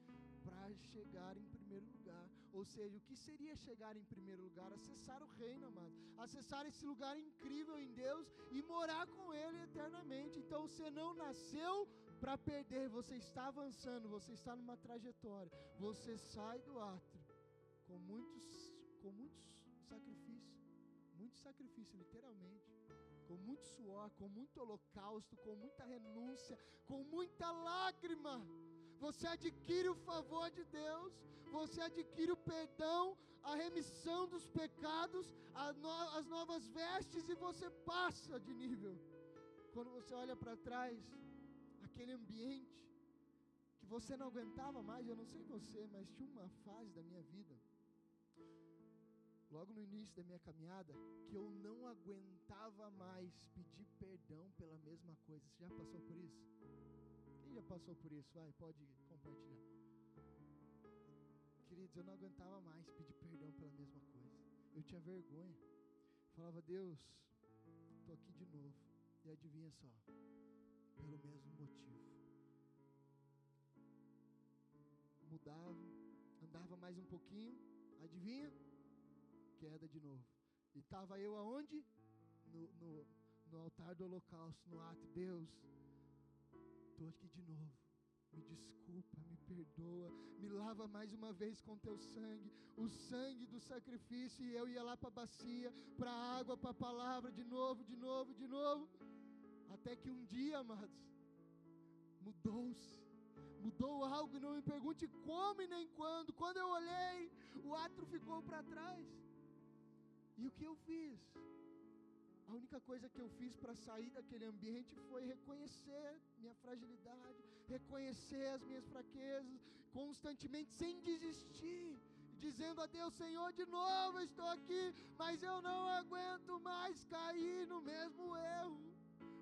A: para chegar em primeiro lugar. Ou seja, o que seria chegar em primeiro lugar? Acessar o reino, amado. Acessar esse lugar incrível em Deus e morar com Ele eternamente. Então você não nasceu para perder, você está avançando, você está numa trajetória. Você sai do átrio com muitos, com muitos sacrifícios, muito sacrifício, literalmente com muito suor, com muito holocausto, com muita renúncia, com muita lágrima. Você adquire o favor de Deus, você adquire o perdão, a remissão dos pecados, as novas vestes e você passa de nível. Quando você olha para trás, aquele ambiente que você não aguentava mais, eu não sei você, mas tinha uma fase da minha vida logo no início da minha caminhada, que eu não aguentava mais pedir perdão pela mesma coisa. Você já passou por isso? Quem já passou por isso? Vai, pode compartilhar. Queridos, eu não aguentava mais pedir perdão pela mesma coisa. Eu tinha vergonha. Falava, Deus, estou aqui de novo. E adivinha só, pelo mesmo motivo. Mudava, andava mais um pouquinho, adivinha? queda de novo. E estava eu aonde? No, no, no altar do holocausto, no ato. Deus, estou aqui de novo. Me desculpa, me perdoa, me lava mais uma vez com teu sangue, o sangue do sacrifício. E eu ia lá para a bacia, para a água, para a palavra, de novo, de novo, de novo. Até que um dia, amados, mudou-se mudou algo, não me pergunte como e nem quando. Quando eu olhei, o atro ficou para trás. E o que eu fiz? A única coisa que eu fiz para sair daquele ambiente foi reconhecer minha fragilidade, reconhecer as minhas fraquezas, constantemente, sem desistir, dizendo a Deus: Senhor, de novo estou aqui, mas eu não aguento mais cair no mesmo erro,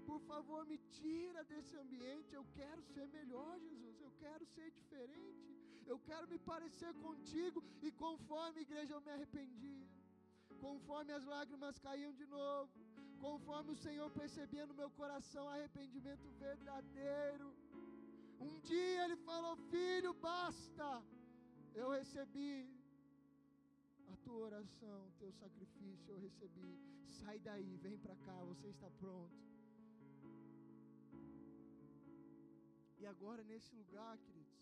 A: Por favor, me tira desse ambiente. Eu quero ser melhor, Jesus. Eu quero ser diferente. Eu quero me parecer contigo. E conforme, igreja, eu me arrependia. Conforme as lágrimas caíam de novo. Conforme o Senhor percebia no meu coração arrependimento verdadeiro. Um dia ele falou: Filho, basta. Eu recebi a tua oração, o teu sacrifício, eu recebi. Sai daí, vem para cá, você está pronto. E agora nesse lugar, queridos,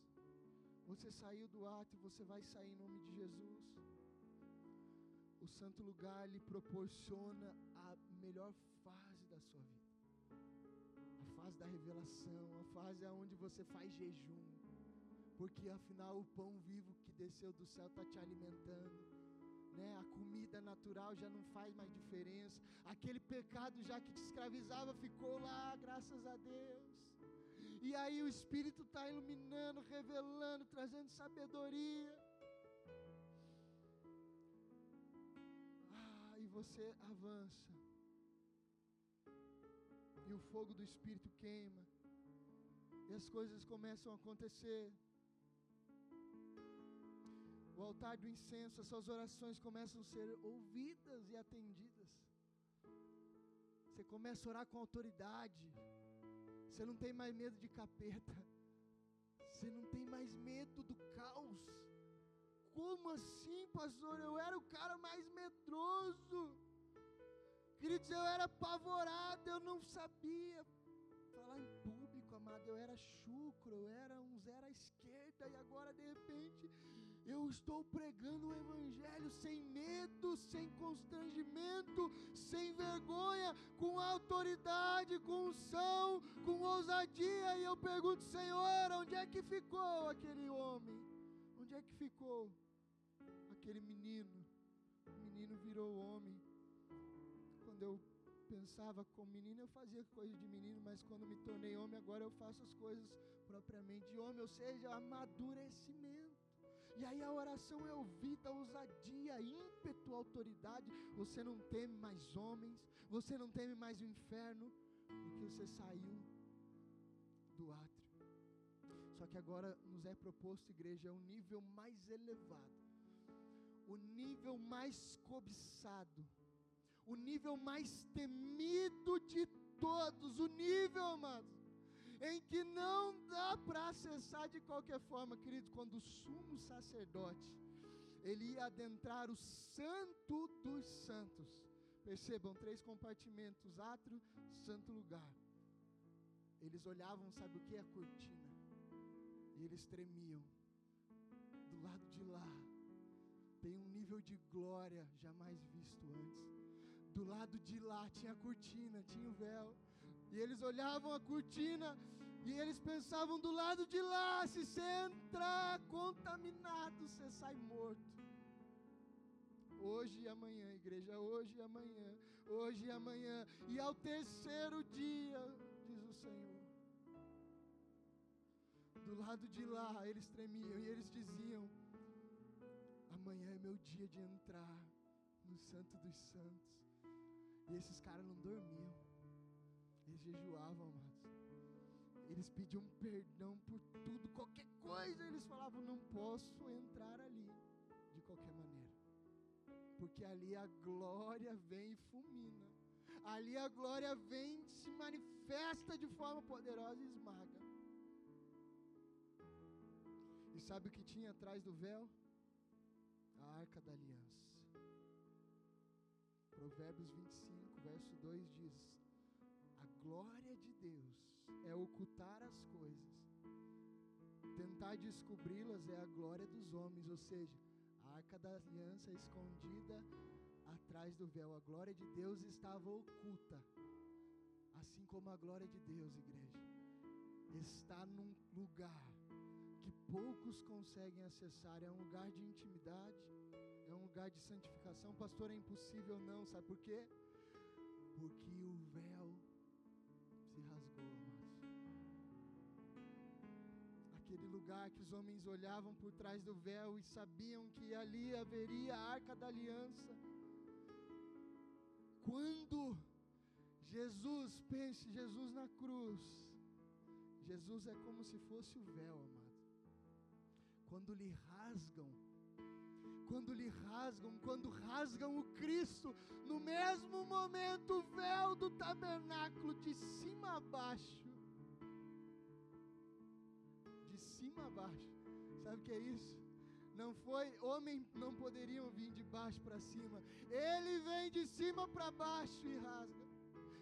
A: você saiu do ato e você vai sair em nome de Jesus. O santo lugar lhe proporciona a melhor fase da sua vida. A fase da revelação, a fase onde você faz jejum. Porque afinal o pão vivo que desceu do céu está te alimentando. Né? A comida natural já não faz mais diferença. Aquele pecado já que te escravizava ficou lá, graças a Deus. E aí o Espírito está iluminando, revelando, trazendo sabedoria. Ah, e você avança. E o fogo do Espírito queima. E as coisas começam a acontecer. O altar do incenso, as suas orações começam a ser ouvidas e atendidas. Você começa a orar com autoridade. Você não tem mais medo de capeta. Você não tem mais medo do caos. Como assim, pastor? Eu era o cara mais medroso. Queridos, eu era apavorado, eu não sabia falar em público, amado. Eu era chucro, eu era um zero à esquerda, e agora de repente eu estou pregando o Evangelho sem medo, sem constrangimento, sem vergonha, com autoridade, com unção, com ousadia. E eu pergunto, Senhor, onde é que ficou aquele homem? Onde é que ficou aquele menino? O menino virou homem. Quando eu pensava como menino, eu fazia coisa de menino, mas quando me tornei homem, agora eu faço as coisas propriamente de homem, ou seja, amadurecimento. E aí a oração é ouvida, ousadia, ímpeto, autoridade. Você não teme mais homens, você não teme mais o inferno, porque você saiu do átrio. Só que agora nos é proposto, igreja, um nível mais elevado, o nível mais cobiçado, o nível mais temido de todos, o nível, amados em que não dá para acessar de qualquer forma, querido, quando o sumo sacerdote ele ia adentrar o santo dos santos. Percebam, três compartimentos, átrio, santo lugar. Eles olhavam, sabe o que? A cortina. E eles tremiam. Do lado de lá, tem um nível de glória jamais visto antes. Do lado de lá tinha a cortina, tinha o véu. E eles olhavam a cortina e eles pensavam do lado de lá, se você entrar contaminado, você sai morto. Hoje e amanhã, igreja, hoje e amanhã, hoje e amanhã, e ao terceiro dia, diz o Senhor. Do lado de lá eles tremiam e eles diziam: Amanhã é meu dia de entrar no Santo dos Santos. E esses caras não dormiam. Eles jejuavam, amados. Eles pediam perdão por tudo, qualquer coisa. Eles falavam: Não posso entrar ali de qualquer maneira. Porque ali a glória vem e fulmina. Ali a glória vem, se manifesta de forma poderosa e esmaga. E sabe o que tinha atrás do véu? A arca da aliança. Provérbios 25, verso 2 diz: a glória de Deus é ocultar as coisas. Tentar descobri-las é a glória dos homens, ou seja, a arca da aliança escondida atrás do véu. A glória de Deus estava oculta. Assim como a glória de Deus, igreja, está num lugar que poucos conseguem acessar. É um lugar de intimidade, é um lugar de santificação. Pastor, é impossível não, sabe por quê? Porque o véu se rasgou, amados. Aquele lugar que os homens olhavam por trás do véu e sabiam que ali haveria a arca da aliança. Quando Jesus, pense, Jesus na cruz. Jesus é como se fosse o véu, amado. Quando lhe rasgam, quando lhe rasgam, quando rasgam o Cristo, no mesmo momento o véu do tabernáculo de cima a baixo, de cima a baixo, sabe o que é isso? Não foi, homem não poderiam vir de baixo para cima, ele vem de cima para baixo e rasga.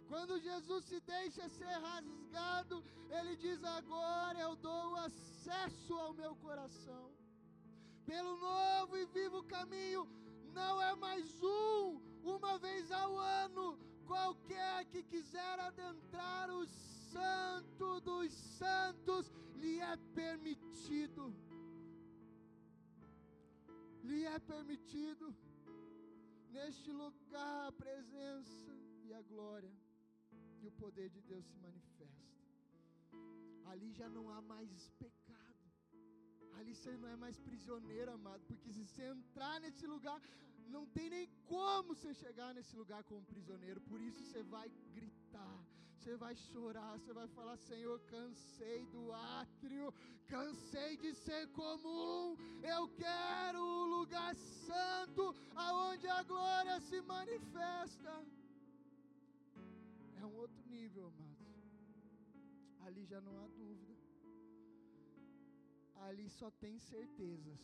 A: Quando Jesus se deixa ser rasgado, ele diz: Agora eu dou acesso ao meu coração pelo novo e vivo caminho, não é mais um, uma vez ao ano, qualquer que quiser adentrar o Santo dos Santos, lhe é permitido. Lhe é permitido neste lugar a presença e a glória e o poder de Deus se manifesta. Ali já não há mais pecado ali você não é mais prisioneiro, amado, porque se você entrar nesse lugar, não tem nem como você chegar nesse lugar como prisioneiro, por isso você vai gritar, você vai chorar, você vai falar: Senhor, cansei do átrio, cansei de ser comum, eu quero o lugar santo, aonde a glória se manifesta. É um outro nível, amados, ali já não há dúvida ali só tem certezas.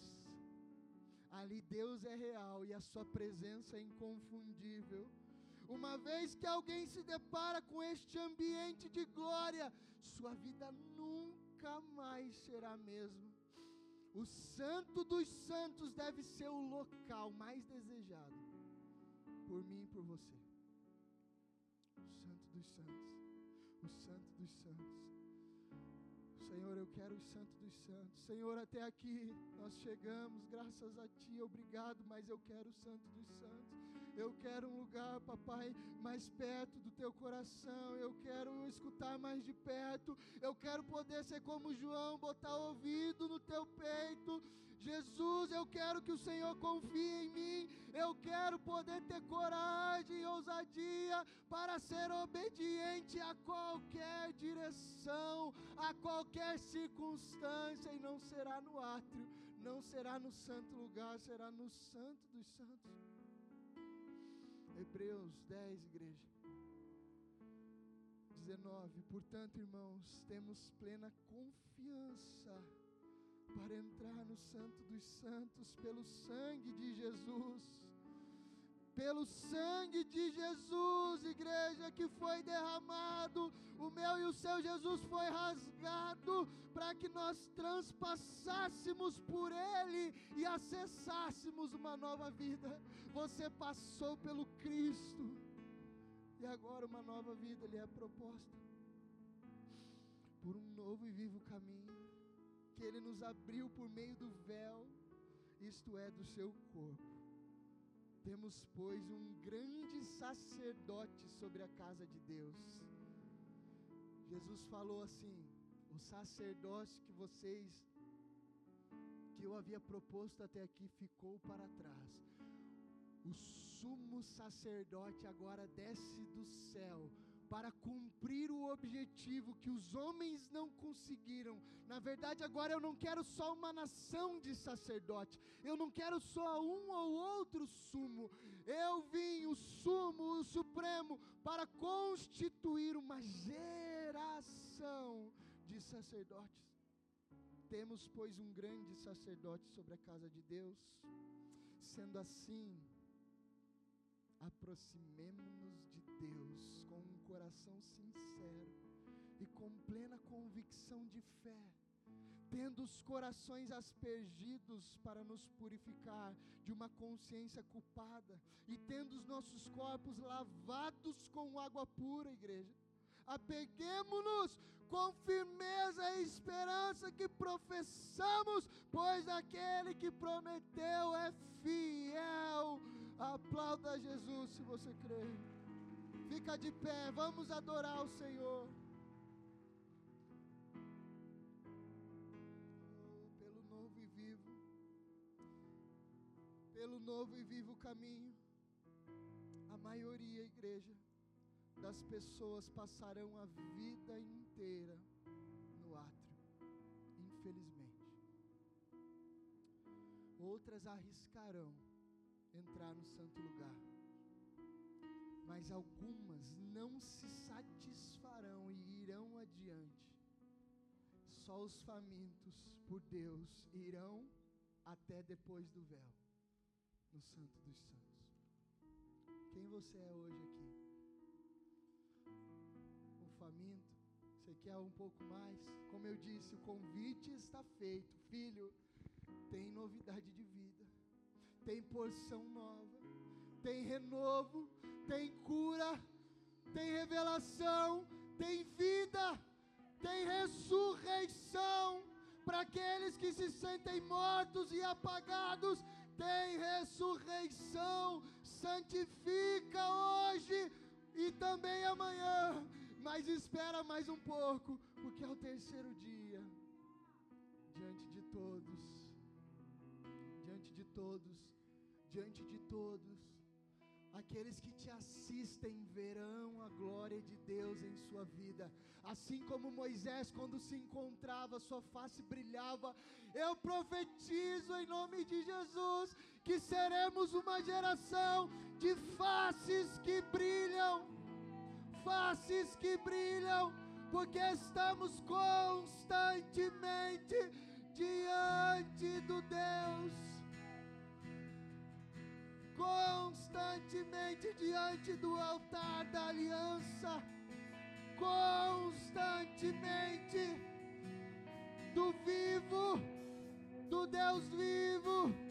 A: Ali Deus é real e a sua presença é inconfundível. Uma vez que alguém se depara com este ambiente de glória, sua vida nunca mais será a mesma. O Santo dos Santos deve ser o local mais desejado por mim e por você. O Santo dos Santos. O Santo dos Santos. Senhor, eu quero o Santo dos Santos. Senhor, até aqui nós chegamos, graças a Ti, obrigado, mas eu quero o Santo dos Santos. Eu quero um lugar, papai, mais perto do Teu coração. Eu quero escutar mais de perto. Eu quero poder ser como João, botar o ouvido no Teu peito Jesus, eu quero que o Senhor confie em mim. Eu quero poder ter coragem e ousadia para ser obediente a qualquer direção, a qualquer circunstância, e não será no átrio, não será no santo lugar, será no santo dos santos. Hebreus 10, igreja. 19. Portanto, irmãos, temos plena confiança para entrar no Santo dos Santos pelo sangue de Jesus. Pelo sangue de Jesus, igreja, que foi derramado, o meu e o seu Jesus foi rasgado para que nós transpassássemos por Ele e acessássemos uma nova vida. Você passou pelo Cristo e agora uma nova vida lhe é proposta por um novo e vivo caminho que Ele nos abriu por meio do véu, isto é, do seu corpo. Temos, pois, um grande sacerdote sobre a casa de Deus. Jesus falou assim: o sacerdócio que vocês, que eu havia proposto até aqui, ficou para trás. O sumo sacerdote agora desce do céu para cumprir o objetivo que os homens não conseguiram. Na verdade, agora eu não quero só uma nação de sacerdote, eu não quero só um ou outro sumo. Eu vim, o sumo, o supremo, para constituir uma geração de sacerdotes. Temos, pois, um grande sacerdote sobre a casa de Deus. Sendo assim, aproximemo-nos Deus com um coração sincero e com plena convicção de fé, tendo os corações aspergidos para nos purificar de uma consciência culpada e tendo os nossos corpos lavados com água pura, igreja. Apeguemos-nos com firmeza e esperança que professamos, pois aquele que prometeu é fiel. Aplauda Jesus se você crê. Fica de pé, vamos adorar o Senhor. Oh, pelo novo e vivo, pelo novo e vivo caminho, a maioria, igreja, das pessoas passarão a vida inteira no átrio, infelizmente. Outras arriscarão entrar no santo lugar, mas algumas não se satisfarão e irão adiante. Só os famintos por Deus irão até depois do véu, no Santo dos Santos. Quem você é hoje aqui? Um faminto? Você quer um pouco mais? Como eu disse, o convite está feito. Filho, tem novidade de vida, tem porção nova, tem renovo, tem cura, tem revelação, tem vida, tem ressurreição para aqueles que se sentem mortos e apagados. Tem ressurreição, santifica hoje e também amanhã, mas espera mais um pouco, porque é o terceiro dia, diante de todos, diante de todos, diante de todos Aqueles que te assistem verão a glória de Deus em sua vida. Assim como Moisés, quando se encontrava, sua face brilhava. Eu profetizo em nome de Jesus que seremos uma geração de faces que brilham. Faces que brilham, porque estamos constantemente diante do Deus constantemente diante do altar da aliança, constantemente do vivo, do Deus vivo